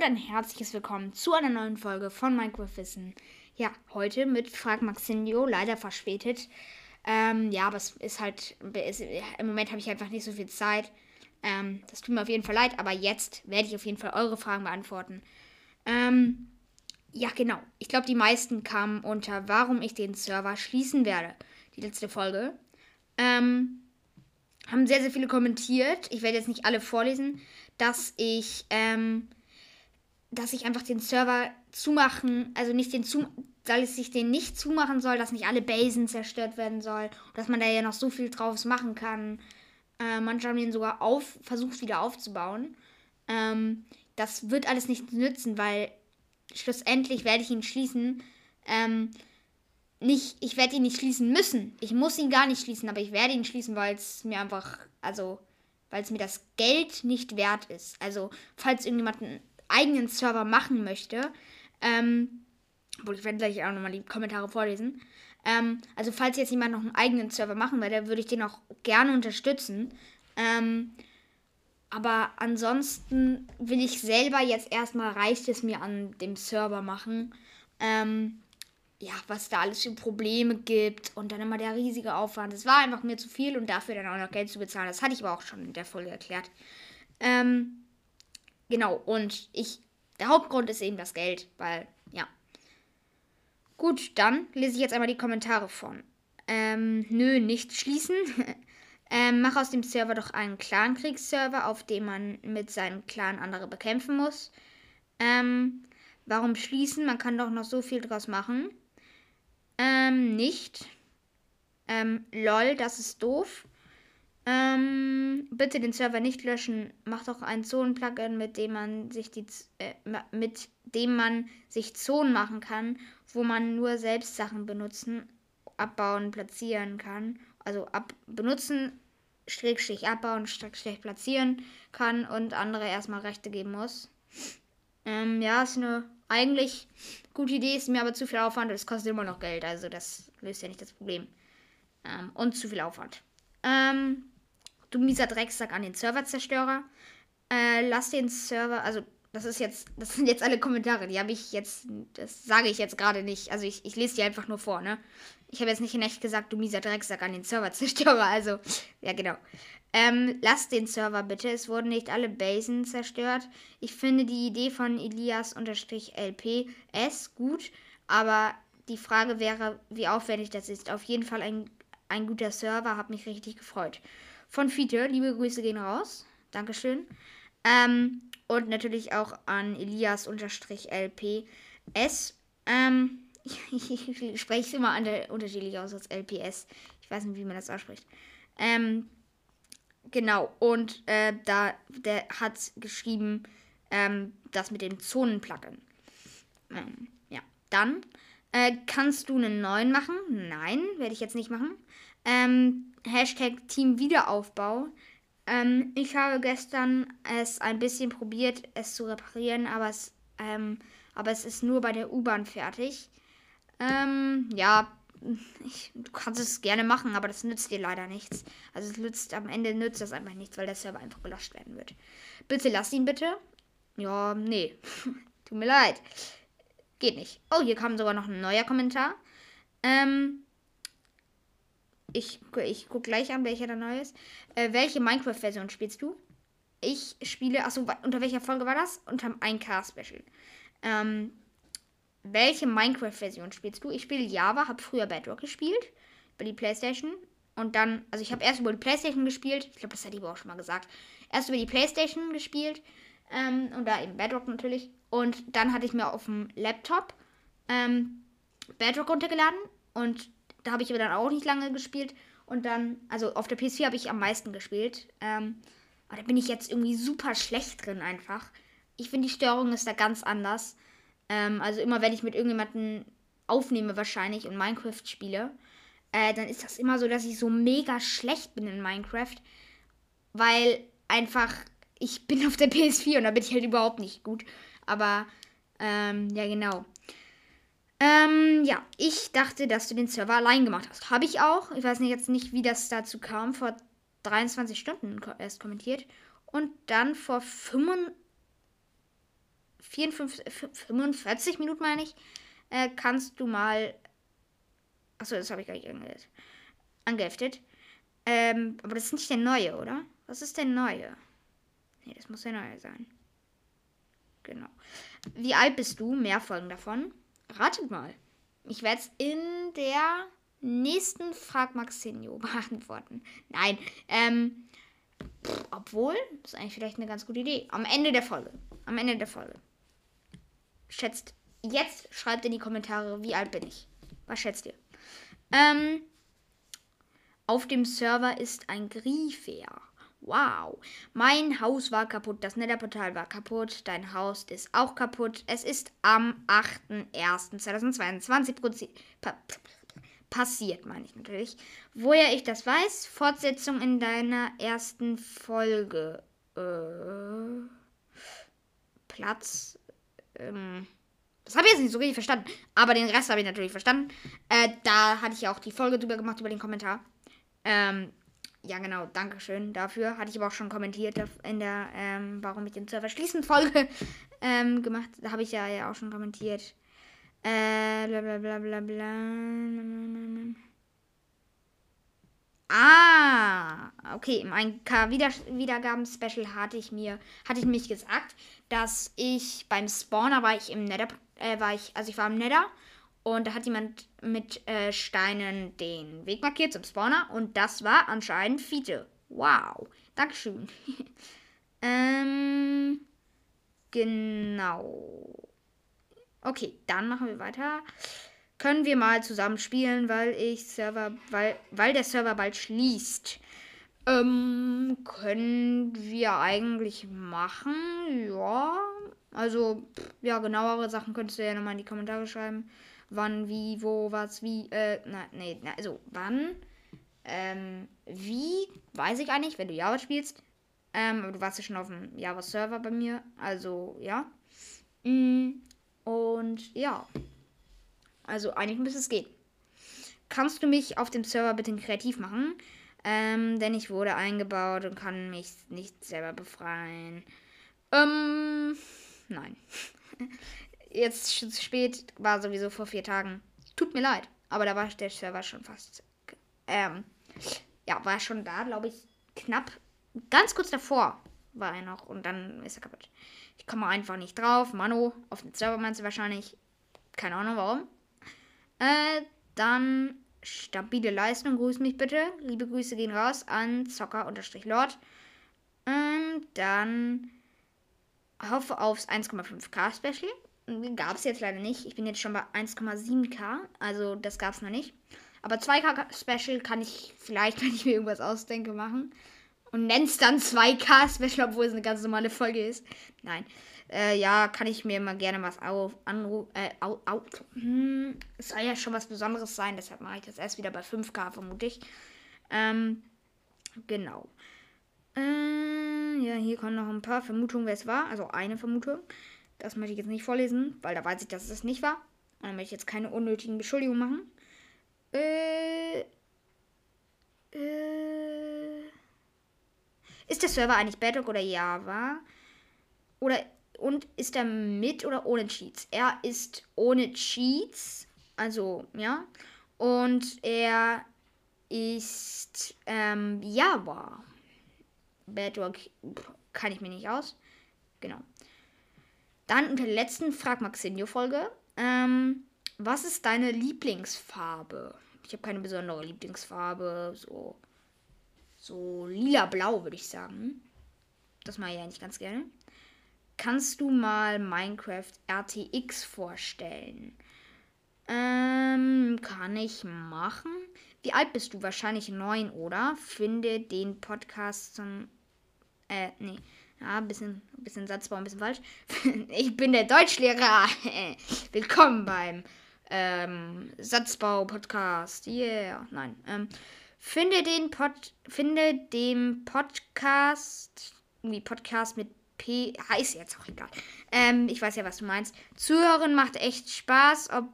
und ein herzliches Willkommen zu einer neuen Folge von Minecraft Wissen. Ja, heute mit Frag Maxinio, leider verspätet. Ähm, ja, aber es ist halt, ist, im Moment habe ich einfach nicht so viel Zeit. Ähm, das tut mir auf jeden Fall leid, aber jetzt werde ich auf jeden Fall eure Fragen beantworten. Ähm, ja, genau. Ich glaube, die meisten kamen unter, warum ich den Server schließen werde. Die letzte Folge. Ähm, haben sehr, sehr viele kommentiert. Ich werde jetzt nicht alle vorlesen, dass ich, ähm, dass ich einfach den Server zumachen, also nicht den zu, dass ich den nicht zumachen soll, dass nicht alle Basen zerstört werden soll, dass man da ja noch so viel draus machen kann. Äh, manche haben den sogar auf, versucht wieder aufzubauen. Ähm, das wird alles nicht nützen, weil schlussendlich werde ich ihn schließen. Ähm, nicht, ich werde ihn nicht schließen müssen. Ich muss ihn gar nicht schließen, aber ich werde ihn schließen, weil es mir einfach, also, weil es mir das Geld nicht wert ist. Also, falls irgendjemand einen eigenen Server machen möchte, ähm, obwohl ich werde gleich auch nochmal die Kommentare vorlesen. Ähm, also, falls jetzt jemand noch einen eigenen Server machen würde, würde ich den auch gerne unterstützen. Ähm, aber ansonsten will ich selber jetzt erstmal, reicht es mir an dem Server machen. Ähm, ja, was da alles für Probleme gibt und dann immer der riesige Aufwand. Es war einfach mir zu viel und dafür dann auch noch Geld zu bezahlen. Das hatte ich aber auch schon in der Folge erklärt. Ähm, genau, und ich, der Hauptgrund ist eben das Geld, weil, ja. Gut, dann lese ich jetzt einmal die Kommentare von. Ähm, nö, nicht schließen. ähm, mach aus dem Server doch einen Clankriegsserver, auf dem man mit seinem Clan andere bekämpfen muss. Ähm, warum schließen? Man kann doch noch so viel draus machen. Ähm, nicht. Ähm, lol, das ist doof. Ähm, bitte den Server nicht löschen. Mach doch ein Zonen-Plugin, mit dem man sich die äh, mit dem man sich Zonen machen kann, wo man nur selbst Sachen benutzen, abbauen, platzieren kann. Also ab benutzen, Schrägstrich abbauen, Schrägstrich platzieren kann und andere erstmal Rechte geben muss. Ähm, ja, ist eine eigentlich gute Idee, ist mir aber zu viel Aufwand und es kostet immer noch Geld. Also das löst ja nicht das Problem. Ähm, und zu viel Aufwand. Ähm, du mieser Drecksack an den Serverzerstörer. Äh, lass den Server, also das ist jetzt, das sind jetzt alle Kommentare, die habe ich jetzt, das sage ich jetzt gerade nicht. Also ich, ich lese die einfach nur vor, ne? Ich habe jetzt nicht in echt gesagt, du mieser Drecksack an den Serverzerstörer. Also, ja genau. Ähm, lasst den Server bitte. Es wurden nicht alle Basen zerstört. Ich finde die Idee von Elias-LPS gut, aber die Frage wäre, wie aufwendig das ist. Auf jeden Fall ein, ein guter Server, hat mich richtig gefreut. Von Fiete, liebe Grüße gehen raus. Dankeschön. Ähm, und natürlich auch an Elias-LPS. Ähm, ich, spreche es immer unterschiedlich aus als LPS. Ich weiß nicht, wie man das ausspricht. Ähm, Genau, und äh, da der hat geschrieben, ähm, das mit dem Zonenplugin. Ähm, ja, dann äh, kannst du einen neuen machen? Nein, werde ich jetzt nicht machen. Ähm, Hashtag Team Wiederaufbau. Ähm, ich habe gestern es ein bisschen probiert, es zu reparieren, aber es, ähm, aber es ist nur bei der U-Bahn fertig. Ähm, ja, ich, du kannst es gerne machen, aber das nützt dir leider nichts. Also es nützt, am Ende nützt das einfach nichts, weil der Server einfach gelöscht werden wird. Bitte lass ihn bitte. Ja, nee. Tut mir leid. Geht nicht. Oh, hier kam sogar noch ein neuer Kommentar. Ähm, ich, ich gucke gleich an, welcher da neu ist. Äh, welche Minecraft-Version spielst du? Ich spiele, achso, unter welcher Folge war das? Unter einem 1K-Special. Ähm, welche Minecraft-Version spielst du? Ich spiele Java, habe früher Bedrock gespielt, über die Playstation. Und dann, also ich habe erst über die Playstation gespielt, ich glaube, das ich aber auch schon mal gesagt. Erst über die Playstation gespielt ähm, und da eben Bedrock natürlich. Und dann hatte ich mir auf dem Laptop ähm, Bedrock runtergeladen und da habe ich aber dann auch nicht lange gespielt. Und dann, also auf der PS4 habe ich am meisten gespielt. Ähm, aber da bin ich jetzt irgendwie super schlecht drin einfach. Ich finde, die Steuerung ist da ganz anders. Ähm, also immer wenn ich mit irgendjemandem aufnehme wahrscheinlich und Minecraft spiele, äh, dann ist das immer so, dass ich so mega schlecht bin in Minecraft, weil einfach ich bin auf der PS4 und da bin ich halt überhaupt nicht gut. Aber ähm, ja genau. Ähm, ja, ich dachte, dass du den Server allein gemacht hast. Habe ich auch. Ich weiß jetzt nicht, wie das dazu kam. Vor 23 Stunden erst kommentiert. Und dann vor 25 54, 45 Minuten, meine ich, äh, kannst du mal. Achso, das habe ich gar nicht angeheftet. angeheftet. Ähm, aber das ist nicht der neue, oder? Was ist der neue? Nee, das muss der neue sein. Genau. Wie alt bist du? Mehr Folgen davon. Ratet mal. Ich werde es in der nächsten Frag Maxinio beantworten. Nein, ähm, pff, obwohl, ist eigentlich vielleicht eine ganz gute Idee. Am Ende der Folge. Am Ende der Folge. Schätzt, jetzt schreibt in die Kommentare, wie alt bin ich. Was schätzt ihr? Ähm, auf dem Server ist ein Griefer. Wow. Mein Haus war kaputt, das Netherportal war kaputt, dein Haus ist auch kaputt. Es ist am 8.1.2022 pa passiert, meine ich natürlich. Woher ich das weiß, Fortsetzung in deiner ersten Folge. Äh, Platz. Ähm, das habe ich jetzt nicht so richtig verstanden. Aber den Rest habe ich natürlich verstanden. Äh, da hatte ich ja auch die Folge drüber gemacht, über den Kommentar. Ähm, ja, genau, Dankeschön dafür. Hatte ich aber auch schon kommentiert in der ähm, Warum ich den Server schließen Folge ähm, gemacht. Da habe ich ja, ja auch schon kommentiert. Äh, bla bla bla bla bla. Ah, okay. Mein K-Wiedergaben-Special hatte ich mir, hatte ich mich gesagt, dass ich beim Spawner war ich im Nether, äh, war ich, also ich war im Nether und da hat jemand mit äh, Steinen den Weg markiert zum Spawner. Und das war anscheinend Fiete. Wow. Dankeschön. ähm, genau. Okay, dann machen wir weiter. Können wir mal zusammen spielen, weil ich Server, weil, weil der Server bald schließt. Ähm, können wir eigentlich machen? Ja. Also, ja, genauere Sachen könntest du ja nochmal in die Kommentare schreiben wann, wie, wo, was, wie, äh, na, nee, na, also wann, ähm, wie, weiß ich eigentlich, wenn du Java spielst. Ähm, aber du warst ja schon auf dem Java-Server bei mir, also ja. Mm, und ja. Also eigentlich müsste es gehen. Kannst du mich auf dem Server bitte kreativ machen? Ähm, denn ich wurde eingebaut und kann mich nicht selber befreien. Ähm, nein. jetzt zu spät, war sowieso vor vier Tagen. Tut mir leid, aber da war der Server schon fast. Ähm, ja, war schon da, glaube ich, knapp. Ganz kurz davor war er noch und dann ist er kaputt. Ich komme einfach nicht drauf. Mano, auf den Server meinst du wahrscheinlich. Keine Ahnung warum. Äh, dann stabile Leistung, grüß mich bitte. Liebe Grüße gehen raus an Zocker-Lord. Und dann hoffe aufs 1,5k Special. Gab es jetzt leider nicht. Ich bin jetzt schon bei 1,7k. Also das gab es noch nicht. Aber 2k Special kann ich vielleicht, wenn ich mir irgendwas ausdenke, machen. Und nenn's dann 2k Special, obwohl es eine ganz normale Folge ist. Nein. Äh, ja, kann ich mir mal gerne was auf, anrufen. Äh, au, au, hm, es soll ja schon was Besonderes sein, deshalb mache ich das erst wieder bei 5k, vermute ich. Ähm, genau. Äh, ja, hier kommen noch ein paar Vermutungen, wer es war. Also eine Vermutung. Das möchte ich jetzt nicht vorlesen, weil da weiß ich, dass es nicht war. Und dann möchte ich jetzt keine unnötigen Beschuldigungen machen. Äh, äh, ist der Server eigentlich Bedrock oder Java? Oder und ist er mit oder ohne Cheats? Er ist ohne Cheats, also ja. Und er ist ähm, Java. Bedrock kann ich mir nicht aus. Genau. Dann unter der letzten Frag Maxinio-Folge. Ähm, was ist deine Lieblingsfarbe? Ich habe keine besondere Lieblingsfarbe. So, so lila-blau, würde ich sagen. Das mache ich eigentlich ganz gerne. Kannst du mal Minecraft RTX vorstellen? Ähm, kann ich machen. Wie alt bist du? Wahrscheinlich neun, oder? Finde den Podcast zum. Äh, nee. Ja, ein bisschen, bisschen Satzbau, ein bisschen falsch. ich bin der Deutschlehrer. Willkommen beim ähm, Satzbau-Podcast. Yeah. Nein. Ähm, finde den Pod, finde dem Podcast, irgendwie Podcast mit P, heißt jetzt auch egal. Ähm, ich weiß ja, was du meinst. Zuhören macht echt Spaß, ob,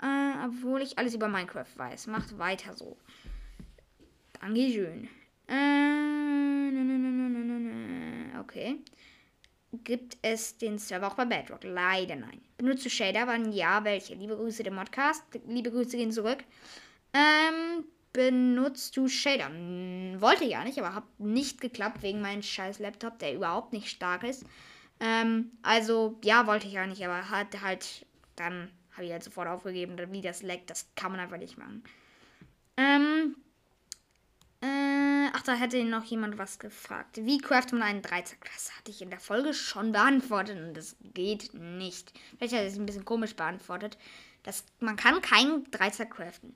äh, obwohl ich alles über Minecraft weiß. Macht weiter so. Dankeschön. Äh, okay. gibt es den Server auch bei Bedrock? Leider nein. Benutzt du Shader? Wann ja, welche? Liebe Grüße dem Modcast. Liebe Grüße gehen zurück. Ähm, benutzt du Shader? Hm, wollte ich ja nicht, aber hat nicht geklappt wegen meinem scheiß Laptop, der überhaupt nicht stark ist. Ähm, also, ja, wollte ich ja nicht, aber hat halt, dann habe ich halt sofort aufgegeben, wie das leckt, das kann man einfach nicht machen. Ähm, äh, ach, da hätte noch jemand was gefragt. Wie craftet man einen Dreizack? Das hatte ich in der Folge schon beantwortet und das geht nicht. Vielleicht hat es ein bisschen komisch beantwortet. Das, man kann keinen Dreizack craften.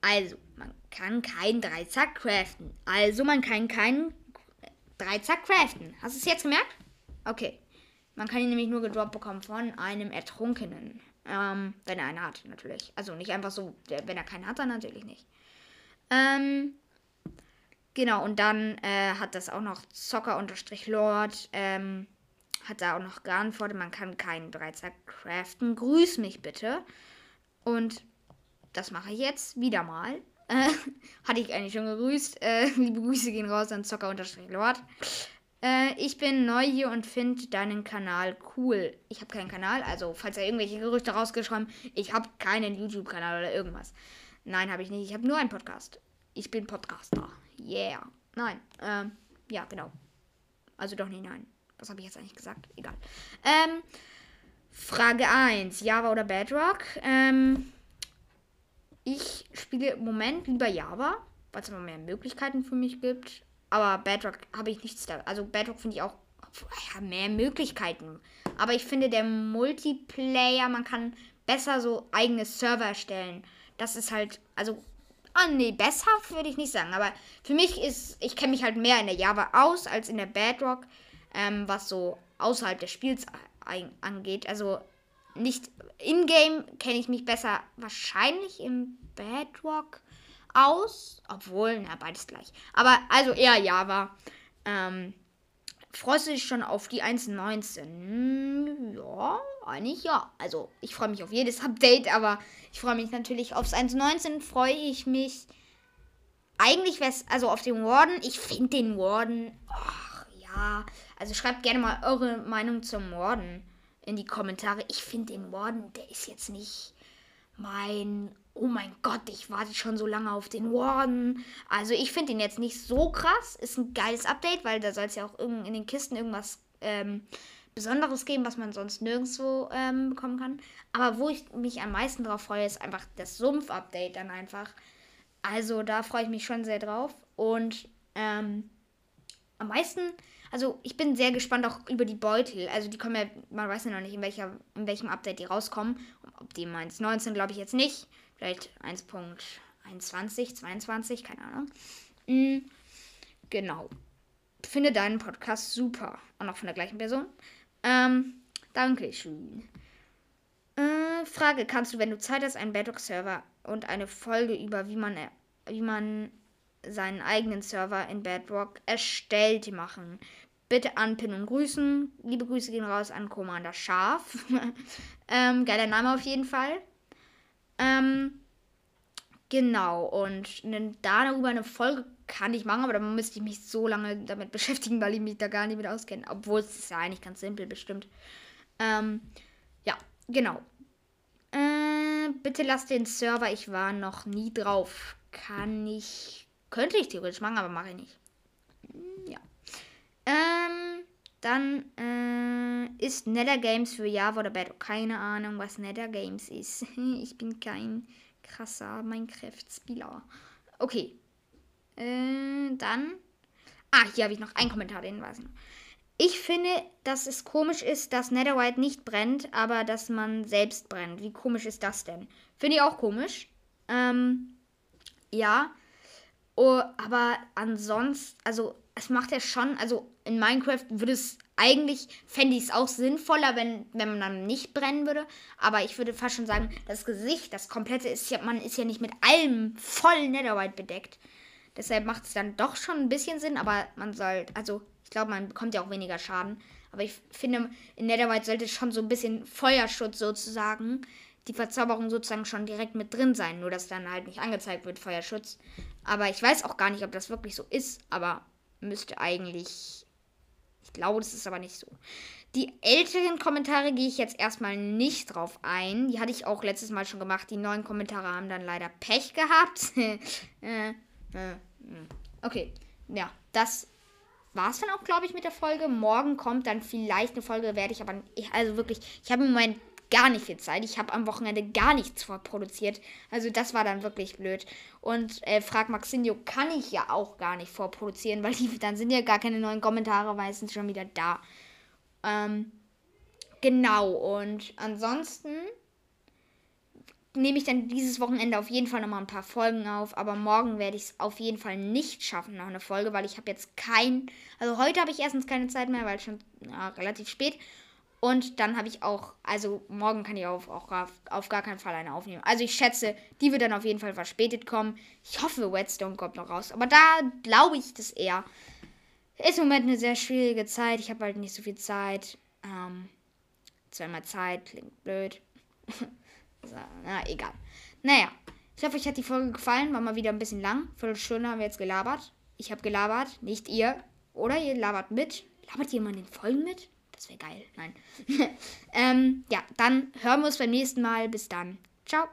Also, man kann keinen Dreizack craften. Also, man kann keinen Dreizack craften. Hast du es jetzt gemerkt? Okay. Man kann ihn nämlich nur gedroppt bekommen von einem Ertrunkenen. Ähm, wenn er einen hat, natürlich. Also nicht einfach so, wenn er keinen hat, dann natürlich nicht. Ähm, genau, und dann äh, hat das auch noch Zocker-Lord, ähm, hat da auch noch geantwortet, man kann keinen Dreizack craften. Grüß mich bitte. Und das mache ich jetzt wieder mal. Äh, hatte ich eigentlich schon gegrüßt. Äh, liebe Grüße gehen raus an Zocker-Lord. Äh, ich bin neu hier und finde deinen Kanal cool. Ich habe keinen Kanal, also falls er irgendwelche Gerüchte rausgeschrieben, ich habe keinen YouTube-Kanal oder irgendwas. Nein, habe ich nicht. Ich habe nur einen Podcast. Ich bin Podcaster. Yeah. Nein. Ähm, ja, genau. Also doch nicht nein. Was habe ich jetzt eigentlich gesagt? Egal. Ähm, Frage 1. Java oder Bedrock? Ähm, ich spiele im Moment lieber Java, weil es immer mehr Möglichkeiten für mich gibt. Aber Bedrock habe ich nichts da. Also Bedrock finde ich auch ja, mehr Möglichkeiten. Aber ich finde der Multiplayer, man kann besser so eigene Server erstellen. Das ist halt, also, oh nee, besser würde ich nicht sagen. Aber für mich ist, ich kenne mich halt mehr in der Java aus als in der Bedrock, ähm, was so außerhalb des Spiels angeht. Also nicht in-game kenne ich mich besser wahrscheinlich im Bedrock aus. Obwohl, na, beides gleich. Aber also eher Java. Ähm, freust du schon auf die 1.19? Ja, eigentlich ja. Also ich freue mich auf jedes Update, aber ich freue mich natürlich aufs 1.19. Freue ich mich. Eigentlich wäre es, also auf den Warden. Ich finde den Warden. Ach ja. Also schreibt gerne mal eure Meinung zum Warden in die Kommentare. Ich finde den Warden, der ist jetzt nicht mein oh mein Gott, ich warte schon so lange auf den Warden. Also ich finde ihn jetzt nicht so krass. Ist ein geiles Update, weil da soll es ja auch in den Kisten irgendwas ähm, Besonderes geben, was man sonst nirgendwo ähm, bekommen kann. Aber wo ich mich am meisten drauf freue, ist einfach das Sumpf-Update dann einfach. Also da freue ich mich schon sehr drauf. Und ähm, am meisten, also ich bin sehr gespannt auch über die Beutel. Also die kommen ja, man weiß ja noch nicht, in, welcher, in welchem Update die rauskommen. Ob die im 1.19 glaube ich jetzt nicht. Vielleicht 1.21, 22, keine Ahnung. Mhm, genau. Finde deinen Podcast super. Und auch von der gleichen Person. Ähm, Dankeschön. Äh, Frage: Kannst du, wenn du Zeit hast, einen Bedrock-Server und eine Folge über, wie man, wie man seinen eigenen Server in Bedrock erstellt machen? Bitte anpinnen und grüßen. Liebe Grüße gehen raus an Commander Scharf. ähm, geiler Name auf jeden Fall. Ähm, genau, und darüber eine Folge kann ich machen, aber da müsste ich mich so lange damit beschäftigen, weil ich mich da gar nicht mit auskenne. Obwohl es ist ja eigentlich ganz simpel bestimmt. Ähm, ja, genau. Äh, bitte lass den Server, ich war noch nie drauf. Kann ich, könnte ich theoretisch machen, aber mache ich nicht. Ja. Ähm, dann äh, ist Nether Games für Java oder Battle. Keine Ahnung, was Nether Games ist. ich bin kein krasser Minecraft-Spieler. Okay. Äh, dann. Ah, hier habe ich noch einen Kommentar, den weiß ich noch. Ich finde, dass es komisch ist, dass Netherite nicht brennt, aber dass man selbst brennt. Wie komisch ist das denn? Finde ich auch komisch. Ähm, ja. Oh, aber ansonsten, also es macht ja schon, also in Minecraft würde es eigentlich, fände ich es auch sinnvoller, wenn, wenn man dann nicht brennen würde. Aber ich würde fast schon sagen, das Gesicht, das komplette ist ja, man ist ja nicht mit allem voll Netherite bedeckt. Deshalb macht es dann doch schon ein bisschen Sinn, aber man soll, also ich glaube, man bekommt ja auch weniger Schaden. Aber ich finde, in Netherite sollte schon so ein bisschen Feuerschutz sozusagen, die Verzauberung sozusagen schon direkt mit drin sein. Nur, dass dann halt nicht angezeigt wird, Feuerschutz. Aber ich weiß auch gar nicht, ob das wirklich so ist. Aber müsste eigentlich. Ich glaube, das ist aber nicht so. Die älteren Kommentare gehe ich jetzt erstmal nicht drauf ein. Die hatte ich auch letztes Mal schon gemacht. Die neuen Kommentare haben dann leider Pech gehabt. äh, äh, okay, ja, das war es dann auch, glaube ich, mit der Folge. Morgen kommt dann vielleicht eine Folge, werde ich aber, also wirklich, ich habe im Moment gar nicht viel Zeit. Ich habe am Wochenende gar nichts vorproduziert. Also das war dann wirklich blöd. Und äh, Frag Maxinio kann ich ja auch gar nicht vorproduzieren, weil die, dann sind ja gar keine neuen Kommentare meistens schon wieder da. Ähm, genau, und ansonsten nehme ich dann dieses Wochenende auf jeden Fall nochmal ein paar Folgen auf. Aber morgen werde ich es auf jeden Fall nicht schaffen, noch eine Folge, weil ich habe jetzt kein. Also heute habe ich erstens keine Zeit mehr, weil es schon ja, relativ spät. Und dann habe ich auch, also morgen kann ich auf, auch auf, auf gar keinen Fall eine aufnehmen. Also ich schätze, die wird dann auf jeden Fall verspätet kommen. Ich hoffe, Whetstone kommt noch raus. Aber da glaube ich das eher. Ist im Moment eine sehr schwierige Zeit. Ich habe halt nicht so viel Zeit. Ähm, zweimal Zeit, klingt blöd. so, na, egal. Naja, ich hoffe, euch hat die Folge gefallen. War mal wieder ein bisschen lang. Viertelstunde haben wir jetzt gelabert. Ich habe gelabert, nicht ihr. Oder ihr labert mit. Labert mal in den Folgen mit? Das wäre geil. Nein. ähm, ja, dann hören wir uns beim nächsten Mal. Bis dann. Ciao.